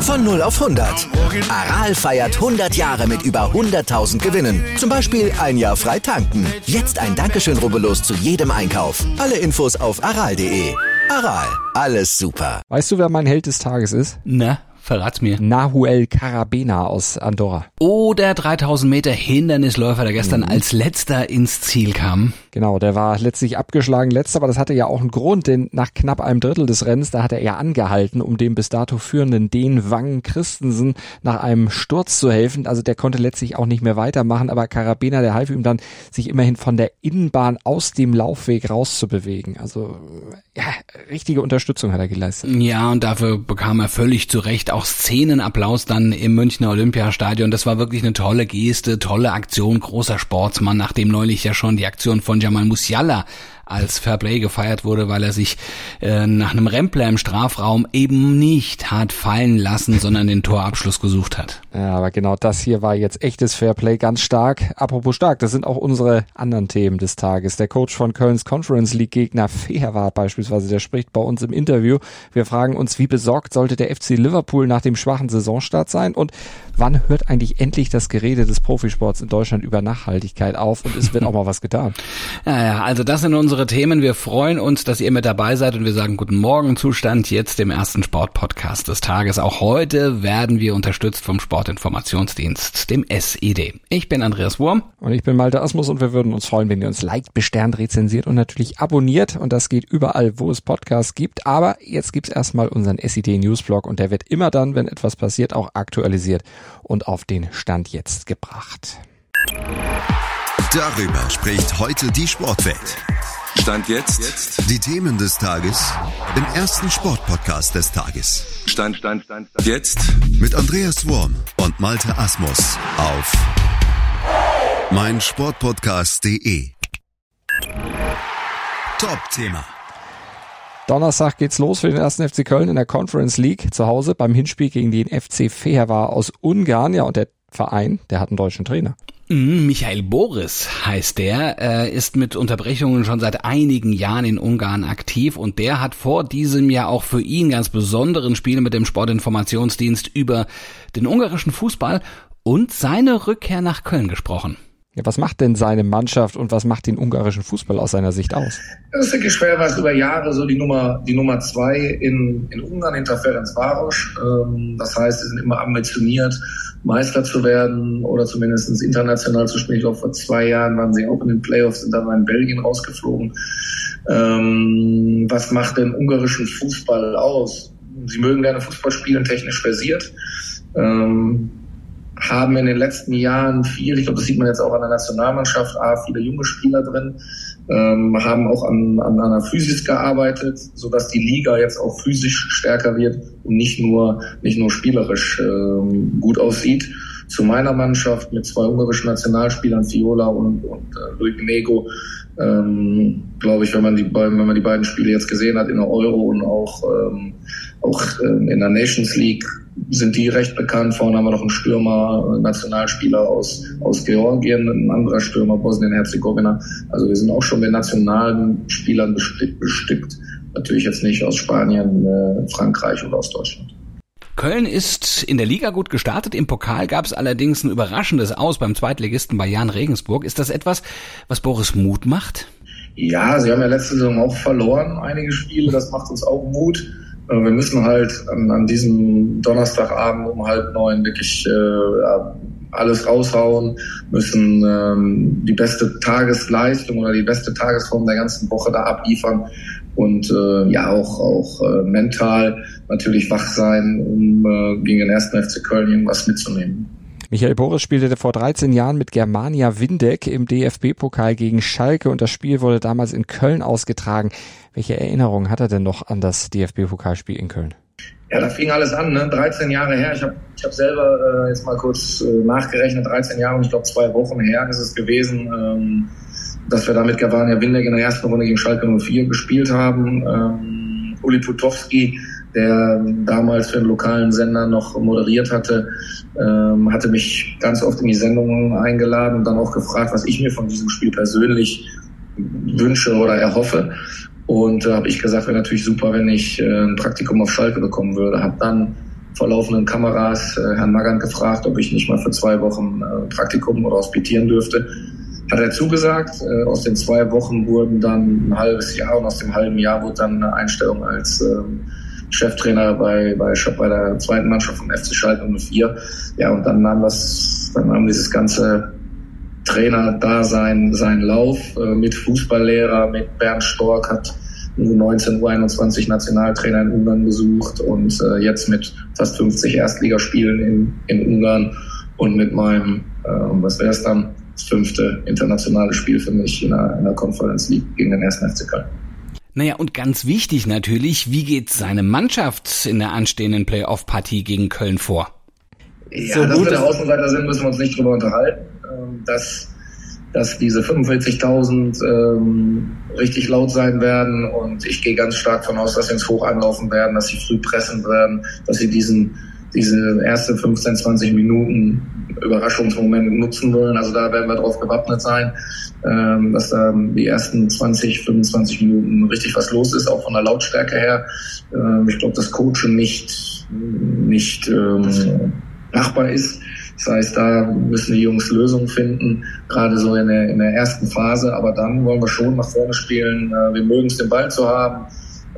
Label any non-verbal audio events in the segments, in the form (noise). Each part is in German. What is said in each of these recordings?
Von 0 auf 100. Aral feiert 100 Jahre mit über 100.000 Gewinnen. Zum Beispiel ein Jahr frei tanken. Jetzt ein Dankeschön, rubbellos zu jedem Einkauf. Alle Infos auf aral.de. Aral, alles super. Weißt du, wer mein Held des Tages ist? Na, verrat's mir. Nahuel Carabena aus Andorra. Oh, der 3000 Meter Hindernisläufer, der gestern mhm. als letzter ins Ziel kam. Genau, der war letztlich abgeschlagen letzter, aber das hatte ja auch einen Grund, denn nach knapp einem Drittel des Rennens, da hat er ja angehalten, um dem bis dato führenden Den Wang Christensen nach einem Sturz zu helfen. Also der konnte letztlich auch nicht mehr weitermachen, aber Carabena, der half ihm dann, sich immerhin von der Innenbahn aus dem Laufweg rauszubewegen. Also ja, richtige Unterstützung hat er geleistet. Ja, und dafür bekam er völlig zu Recht auch Szenenapplaus dann im Münchner Olympiastadion. Das war wirklich eine tolle Geste, tolle Aktion, großer Sportsmann, nachdem neulich ja schon die Aktion von Jamal Musiala als Fairplay gefeiert wurde, weil er sich äh, nach einem Rempler im Strafraum eben nicht hat fallen lassen, (laughs) sondern den Torabschluss gesucht hat. Ja, aber genau das hier war jetzt echtes Fairplay, ganz stark. Apropos stark, das sind auch unsere anderen Themen des Tages. Der Coach von Kölns Conference League Gegner Feherwart beispielsweise, der spricht bei uns im Interview. Wir fragen uns, wie besorgt sollte der FC Liverpool nach dem schwachen Saisonstart sein und wann hört eigentlich endlich das Gerede des Profisports in Deutschland über Nachhaltigkeit auf und es wird (laughs) auch mal was getan. Ja, ja, also das sind unsere Themen. Wir freuen uns, dass ihr mit dabei seid und wir sagen guten Morgen Zustand jetzt dem ersten Sportpodcast des Tages. Auch heute werden wir unterstützt vom Sportinformationsdienst, dem SID. Ich bin Andreas Wurm. Und ich bin Malte Asmus und wir würden uns freuen, wenn ihr uns liked, besternt, rezensiert und natürlich abonniert. Und das geht überall, wo es Podcasts gibt. Aber jetzt gibt's erstmal unseren SID Newsblog und der wird immer dann, wenn etwas passiert, auch aktualisiert und auf den Stand jetzt gebracht. Darüber spricht heute die Sportwelt. Stand jetzt. Die Themen des Tages im ersten Sportpodcast des Tages. Stand, Stand, Stand, Stand. Jetzt. Mit Andreas Worm und Malte Asmus auf meinsportpodcast.de. Top-Thema. Donnerstag geht's los für den ersten FC Köln in der Conference League zu Hause beim Hinspiel gegen den FC Fehervar aus Ungarn. Ja, und der Verein, der hat einen deutschen Trainer. Mhm, Michael Boris heißt der, äh, ist mit Unterbrechungen schon seit einigen Jahren in Ungarn aktiv und der hat vor diesem Jahr auch für ihn ganz besonderen Spiel mit dem Sportinformationsdienst über den ungarischen Fußball und seine Rückkehr nach Köln gesprochen. Ja, was macht denn seine Mannschaft und was macht den ungarischen Fußball aus seiner Sicht aus? Das ist wirklich schwer, was über Jahre so die Nummer, die Nummer zwei in, in Ungarn hinter Ferenc Varos. Ähm, das heißt, sie sind immer ambitioniert, Meister zu werden oder zumindest international zu spielen. Ich glaube, vor zwei Jahren waren sie auch in den Playoffs, sind dann mal in Belgien rausgeflogen. Ähm, was macht den ungarischen Fußball aus? Sie mögen gerne Fußball spielen, technisch versiert. Ähm, haben in den letzten Jahren viel, ich glaube, das sieht man jetzt auch an der Nationalmannschaft, A, viele junge Spieler drin, ähm, haben auch an, an einer Physis gearbeitet, so dass die Liga jetzt auch physisch stärker wird und nicht nur, nicht nur spielerisch ähm, gut aussieht. Zu meiner Mannschaft mit zwei ungarischen Nationalspielern, Fiola und, und äh, Luis Nego, ähm, glaube ich, wenn man die beiden, wenn man die beiden Spiele jetzt gesehen hat in der Euro und auch, ähm, auch ähm, in der Nations League, sind die recht bekannt. Vorne haben wir noch einen Stürmer, Nationalspieler aus, aus Georgien, ein anderer Stürmer Bosnien-Herzegowina. Also wir sind auch schon mit nationalen Spielern bestückt. Natürlich jetzt nicht aus Spanien, äh, Frankreich oder aus Deutschland. Köln ist in der Liga gut gestartet. Im Pokal gab es allerdings ein überraschendes Aus beim Zweitligisten Jan Regensburg. Ist das etwas, was Boris Mut macht? Ja, sie haben ja letzte Saison auch verloren, einige Spiele. Das macht uns auch Mut. Äh, wir müssen halt an, an diesem Donnerstagabend um halb neun wirklich äh, alles raushauen, müssen ähm, die beste Tagesleistung oder die beste Tagesform der ganzen Woche da abliefern und äh, ja auch auch äh, mental natürlich wach sein, um äh, gegen den ersten FC Köln irgendwas mitzunehmen. Michael Boris spielte vor 13 Jahren mit Germania Windeck im DFB-Pokal gegen Schalke und das Spiel wurde damals in Köln ausgetragen. Welche Erinnerungen hat er denn noch an das DFB-Pokalspiel in Köln? Ja, da fing alles an, ne? 13 Jahre her. Ich habe ich hab selber äh, jetzt mal kurz äh, nachgerechnet, 13 Jahre und ich glaube zwei Wochen her ist es gewesen, ähm, dass wir da mit Germania Windeck in der ersten Runde gegen Schalke 04 gespielt haben. Ähm, Uli Putowski der damals für den lokalen Sender noch moderiert hatte, ähm, hatte mich ganz oft in die Sendung eingeladen und dann auch gefragt, was ich mir von diesem Spiel persönlich wünsche oder erhoffe. Und da äh, habe ich gesagt, wäre natürlich super, wenn ich äh, ein Praktikum auf Schalke bekommen würde. Habe dann vor laufenden Kameras äh, Herrn Magant gefragt, ob ich nicht mal für zwei Wochen äh, Praktikum oder hospitieren dürfte. Hat er zugesagt. Äh, aus den zwei Wochen wurden dann ein halbes Jahr und aus dem halben Jahr wurde dann eine Einstellung als ähm, Cheftrainer bei, bei, bei der zweiten Mannschaft vom FC Schalke 04. Ja, und dann nahm das, dann nahm dieses ganze Trainer da sein, seinen Lauf äh, mit Fußballlehrer, mit Bernd Stork hat 19 U21 Nationaltrainer in Ungarn besucht und äh, jetzt mit fast 50 Erstligaspielen in, in Ungarn und mit meinem, äh, was wäre es dann, das fünfte internationale Spiel für mich in der, in der Conference League gegen den ersten FC Köln. Naja, und ganz wichtig natürlich, wie geht seine Mannschaft in der anstehenden Playoff-Partie gegen Köln vor? Ja, so dass wir der Außenseiter sind, müssen wir uns nicht drüber unterhalten. Ähm, dass, dass diese 45.000 ähm, richtig laut sein werden und ich gehe ganz stark davon aus, dass sie ins Hoch anlaufen werden, dass sie früh pressen werden, dass sie diesen diese erste 15, 20 Minuten Überraschungsmomente nutzen wollen. Also da werden wir drauf gewappnet sein, ähm, dass da die ersten 20, 25 Minuten richtig was los ist, auch von der Lautstärke her. Ähm, ich glaube, das Coachen nicht, nicht ähm, machbar ist. Das heißt, da müssen die Jungs Lösungen finden, gerade so in der, in der ersten Phase. Aber dann wollen wir schon nach vorne spielen. Äh, wir mögen es, den Ball zu haben.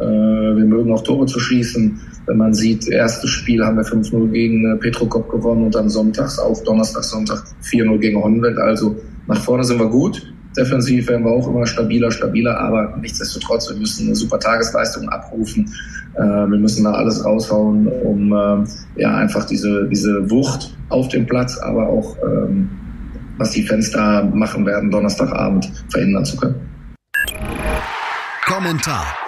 Äh, wir mögen auch Tore zu schießen. Wenn man sieht, erstes Spiel haben wir 5-0 gegen äh, Petrokop gewonnen und dann sonntags auf Donnerstag, Sonntag 4-0 gegen Honved. Also nach vorne sind wir gut. Defensiv werden wir auch immer stabiler, stabiler, aber nichtsdestotrotz, wir müssen eine super Tagesleistung abrufen. Äh, wir müssen da alles raushauen, um ja einfach diese, diese Wucht auf dem Platz, aber auch ähm, was die Fans da machen werden, Donnerstagabend verändern zu können. Kommentar.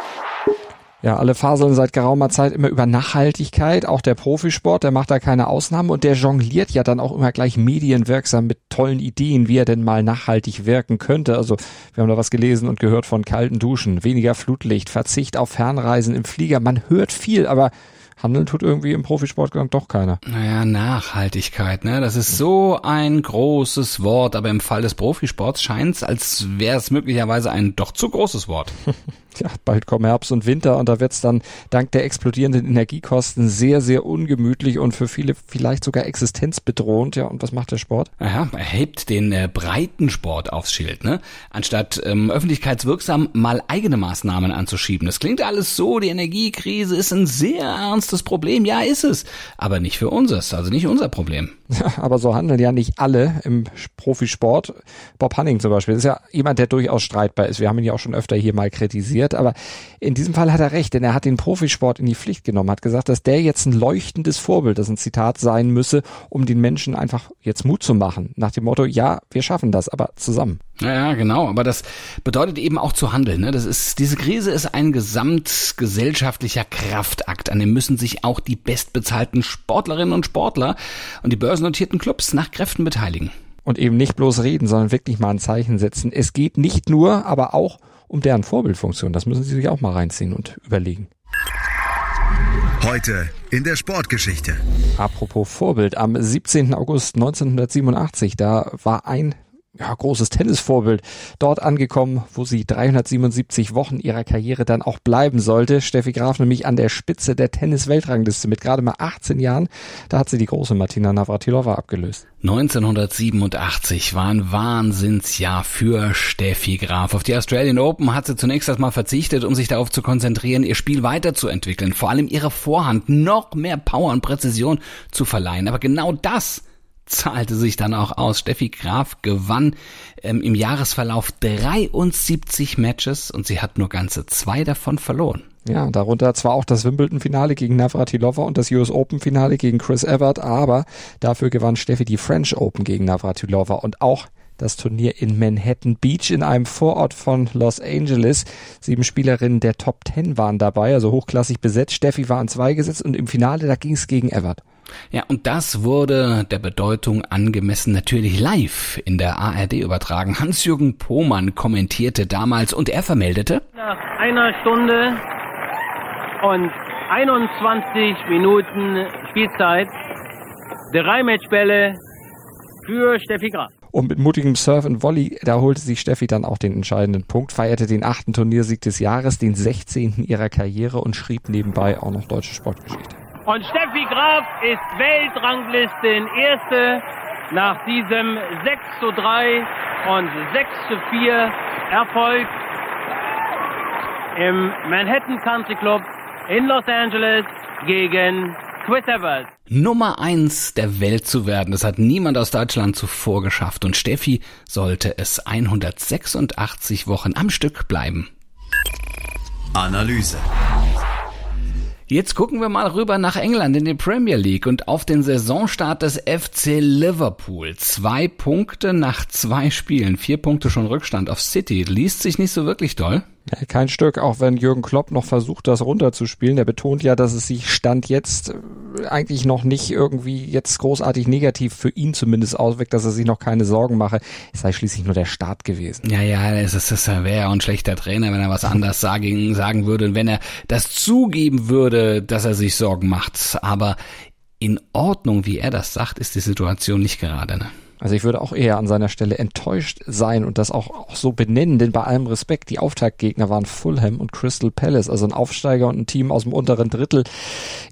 Ja, alle faseln seit geraumer Zeit immer über Nachhaltigkeit. Auch der Profisport, der macht da keine Ausnahme und der jongliert ja dann auch immer gleich medienwirksam mit tollen Ideen, wie er denn mal nachhaltig wirken könnte. Also wir haben da was gelesen und gehört von kalten Duschen, weniger Flutlicht, Verzicht auf Fernreisen im Flieger. Man hört viel, aber Handeln tut irgendwie im Profisport doch keiner. Naja, Nachhaltigkeit, ne? Das ist so ein großes Wort, aber im Fall des Profisports scheint es, als wäre es möglicherweise ein doch zu großes Wort. (laughs) ja, bald kommen Herbst und Winter und da wird es dann dank der explodierenden Energiekosten sehr, sehr ungemütlich und für viele vielleicht sogar existenzbedrohend. Ja, und was macht der Sport? Naja, er hebt den äh, Breitensport aufs Schild, ne? Anstatt ähm, öffentlichkeitswirksam mal eigene Maßnahmen anzuschieben. Das klingt alles so, die Energiekrise ist ein sehr ernstes Problem. Ja, ist es. Aber nicht für unseres, also nicht unser Problem. (laughs) Aber so handeln ja nicht alle im Profisport. Bob Hanning zum Beispiel ist ja jemand, der durchaus streitbar ist. Wir haben ihn ja auch schon öfter hier mal kritisiert, aber in diesem Fall hat er recht, denn er hat den Profisport in die Pflicht genommen, hat gesagt, dass der jetzt ein leuchtendes Vorbild, das ein Zitat sein müsse, um den Menschen einfach jetzt Mut zu machen. Nach dem Motto, ja, wir schaffen das, aber zusammen. Ja, genau, aber das bedeutet eben auch zu handeln. Ne? Das ist, diese Krise ist ein gesamtgesellschaftlicher Kraftakt, an dem müssen sich auch die bestbezahlten Sportlerinnen und Sportler und die börsennotierten Clubs nach Kräften beteiligen. Und eben nicht bloß reden, sondern wirklich mal ein Zeichen setzen. Es geht nicht nur, aber auch um deren Vorbildfunktion. Das müssen Sie sich auch mal reinziehen und überlegen. Heute in der Sportgeschichte. Apropos Vorbild, am 17. August 1987, da war ein ja, großes Tennisvorbild dort angekommen, wo sie 377 Wochen ihrer Karriere dann auch bleiben sollte. Steffi Graf nämlich an der Spitze der Tennis-Weltrangliste mit gerade mal 18 Jahren. Da hat sie die große Martina Navratilova abgelöst. 1987 war ein Wahnsinnsjahr für Steffi Graf. Auf die Australian Open hat sie zunächst erstmal verzichtet, um sich darauf zu konzentrieren, ihr Spiel weiterzuentwickeln, vor allem ihre Vorhand noch mehr Power und Präzision zu verleihen. Aber genau das zahlte sich dann auch aus. Steffi Graf gewann ähm, im Jahresverlauf 73 Matches und sie hat nur ganze zwei davon verloren. Ja, darunter zwar auch das Wimbledon-Finale gegen Navratilova und das US Open-Finale gegen Chris Evert, aber dafür gewann Steffi die French Open gegen Navratilova und auch das Turnier in Manhattan Beach in einem Vorort von Los Angeles. Sieben Spielerinnen der Top Ten waren dabei, also hochklassig besetzt. Steffi war an zwei gesetzt und im Finale, da ging es gegen Evert. Ja, und das wurde der Bedeutung angemessen natürlich live in der ARD übertragen. Hans-Jürgen Pohmann kommentierte damals und er vermeldete. Nach einer Stunde und 21 Minuten Spielzeit drei Matchbälle für Steffi Graf. Und mit mutigem Surf und Volley, da holte sich Steffi dann auch den entscheidenden Punkt, feierte den achten Turniersieg des Jahres, den 16. ihrer Karriere und schrieb nebenbei auch noch deutsche Sportgeschichte. Und Steffi Graf ist Weltranglisten Erste nach diesem 6 zu 3 und 6 zu 4 Erfolg im Manhattan Country Club in Los Angeles gegen Chris Evers. Nummer eins der Welt zu werden, das hat niemand aus Deutschland zuvor geschafft und Steffi sollte es 186 Wochen am Stück bleiben. Analyse. Jetzt gucken wir mal rüber nach England in die Premier League und auf den Saisonstart des FC Liverpool. Zwei Punkte nach zwei Spielen, vier Punkte schon Rückstand auf City. Liest sich nicht so wirklich doll. Kein Stück, auch wenn Jürgen Klopp noch versucht, das runterzuspielen. Er betont ja, dass es sich Stand jetzt äh, eigentlich noch nicht irgendwie jetzt großartig negativ für ihn zumindest auswirkt, dass er sich noch keine Sorgen mache. Es sei schließlich nur der Start gewesen. Ja, ja, das, ist, das wäre ja ein schlechter Trainer, wenn er was anders sagen, sagen würde und wenn er das zugeben würde, dass er sich Sorgen macht. Aber in Ordnung, wie er das sagt, ist die Situation nicht gerade. Ne? Also ich würde auch eher an seiner Stelle enttäuscht sein und das auch, auch so benennen, denn bei allem Respekt, die Auftaktgegner waren Fulham und Crystal Palace, also ein Aufsteiger und ein Team aus dem unteren Drittel.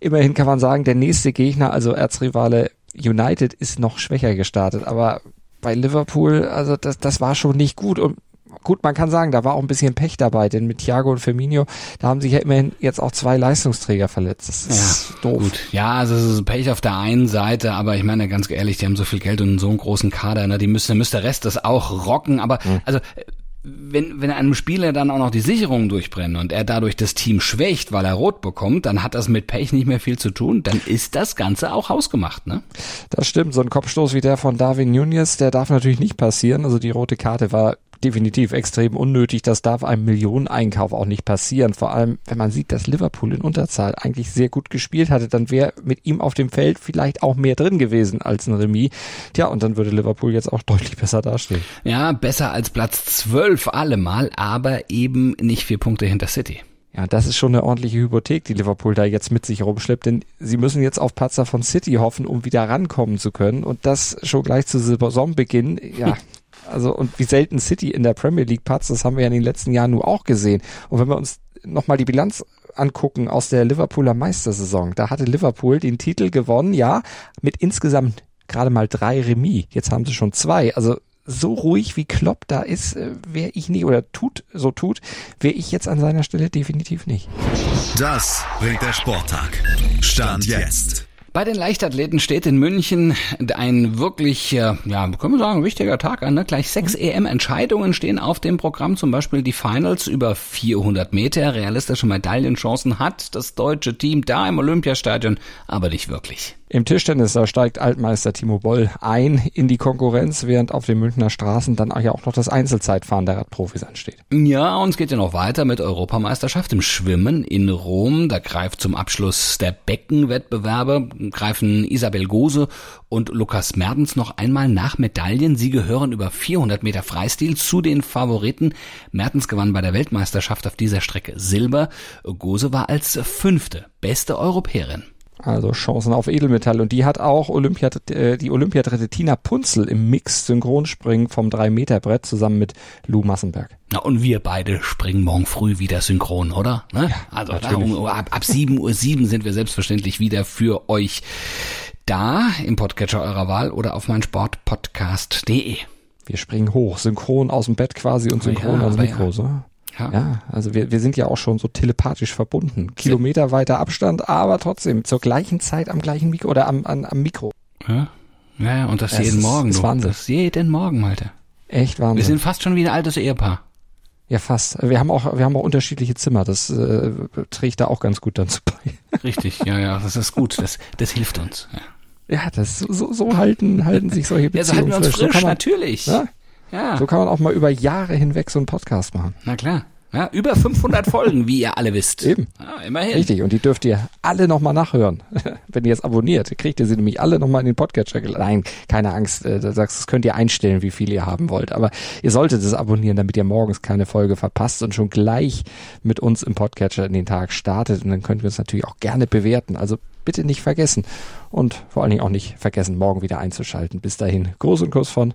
Immerhin kann man sagen, der nächste Gegner, also Erzrivale United, ist noch schwächer gestartet, aber bei Liverpool, also das, das war schon nicht gut und gut, man kann sagen, da war auch ein bisschen Pech dabei, denn mit Thiago und Firmino, da haben sich ja immerhin jetzt auch zwei Leistungsträger verletzt. Das ist ja, doof. Gut. Ja, also es ist Pech auf der einen Seite, aber ich meine ganz ehrlich, die haben so viel Geld und so einen großen Kader, ne, die müssen, müsste der Rest das auch rocken, aber mhm. also wenn, wenn einem Spieler dann auch noch die Sicherungen durchbrennen und er dadurch das Team schwächt, weil er rot bekommt, dann hat das mit Pech nicht mehr viel zu tun. Dann ist das Ganze auch hausgemacht, ne? Das stimmt. So ein Kopfstoß wie der von Darwin Nunez, der darf natürlich nicht passieren. Also die rote Karte war definitiv extrem unnötig. Das darf einem Millioneneinkauf auch nicht passieren. Vor allem, wenn man sieht, dass Liverpool in Unterzahl eigentlich sehr gut gespielt hatte, dann wäre mit ihm auf dem Feld vielleicht auch mehr drin gewesen als ein Remis. Tja, und dann würde Liverpool jetzt auch deutlich besser dastehen. Ja, besser als Platz 12 allemal, aber eben nicht vier Punkte hinter City. Ja, das ist schon eine ordentliche Hypothek, die Liverpool da jetzt mit sich rumschleppt, denn sie müssen jetzt auf Patzer von City hoffen, um wieder rankommen zu können und das schon gleich zu Saisonbeginn. Ja, (laughs) Also und wie selten City in der Premier League patzt, das haben wir ja in den letzten Jahren nur auch gesehen. Und wenn wir uns nochmal die Bilanz angucken aus der Liverpooler Meistersaison, da hatte Liverpool den Titel gewonnen, ja, mit insgesamt gerade mal drei Remis. Jetzt haben sie schon zwei. Also so ruhig wie Klopp da ist, äh, wäre ich nicht oder tut so tut, wäre ich jetzt an seiner Stelle definitiv nicht. Das bringt der Sporttag. Stand jetzt. Bei den Leichtathleten steht in München ein wirklich, ja, können wir sagen, wichtiger Tag an. Ne? Gleich sechs mhm. EM-Entscheidungen stehen auf dem Programm, zum Beispiel die Finals über 400 Meter. Realistische Medaillenchancen hat das deutsche Team da im Olympiastadion, aber nicht wirklich. Im Tischtennis, da steigt Altmeister Timo Boll ein in die Konkurrenz, während auf den Münchner Straßen dann ja auch noch das Einzelzeitfahren der Radprofis ansteht. Ja, und es geht ja noch weiter mit Europameisterschaft im Schwimmen in Rom. Da greift zum Abschluss der Beckenwettbewerbe, greifen Isabel Gose und Lukas Mertens noch einmal nach Medaillen. Sie gehören über 400 Meter Freistil zu den Favoriten. Mertens gewann bei der Weltmeisterschaft auf dieser Strecke Silber. Gose war als fünfte beste Europäerin. Also Chancen auf Edelmetall. Und die hat auch Olympia, äh, die Olympiadritte Tina Punzel im Mix Synchronspringen vom 3-Meter-Brett zusammen mit Lou Massenberg. Na, und wir beide springen morgen früh wieder synchron, oder? Ne? Ja, also darum, ab, ab 7 Uhr 7 sind wir selbstverständlich wieder für euch da im Podcatcher eurer Wahl oder auf meinsportpodcast.de. Wir springen hoch, synchron aus dem Bett quasi und synchron ja, aus dem Mikro, ja. so. Ja. ja, also wir, wir sind ja auch schon so telepathisch verbunden. Kilometer weiter Abstand, aber trotzdem zur gleichen Zeit am gleichen Mikro oder am, am, am Mikro. Ja, ja und das, das jeden ist, Morgen. Das, Wahnsinn. das jeden Morgen, Malte. Echt Wahnsinn. Wir sind fast schon wieder altes Ehepaar. Ja, fast. Wir haben auch, wir haben auch unterschiedliche Zimmer. Das äh, trägt da auch ganz gut dazu bei. Richtig, ja, ja, das ist gut. Das, das hilft uns. Ja, ja das so, so halten, halten sich solche Beziehungen. Ja, so halten wir uns frisch, frisch man, natürlich. Ja? Ja. So kann man auch mal über Jahre hinweg so einen Podcast machen. Na klar. Ja, über 500 (laughs) Folgen, wie ihr alle wisst. Eben. Ja, immerhin. Richtig. Und die dürft ihr alle nochmal nachhören. (laughs) Wenn ihr es abonniert, kriegt ihr sie nämlich alle nochmal in den Podcatcher. Nein, keine Angst. Äh, da sagst, das könnt ihr einstellen, wie viel ihr haben wollt. Aber ihr solltet es abonnieren, damit ihr morgens keine Folge verpasst und schon gleich mit uns im Podcatcher in den Tag startet. Und dann könnt ihr uns natürlich auch gerne bewerten. Also bitte nicht vergessen. Und vor allen Dingen auch nicht vergessen, morgen wieder einzuschalten. Bis dahin, Gruß und Kuss von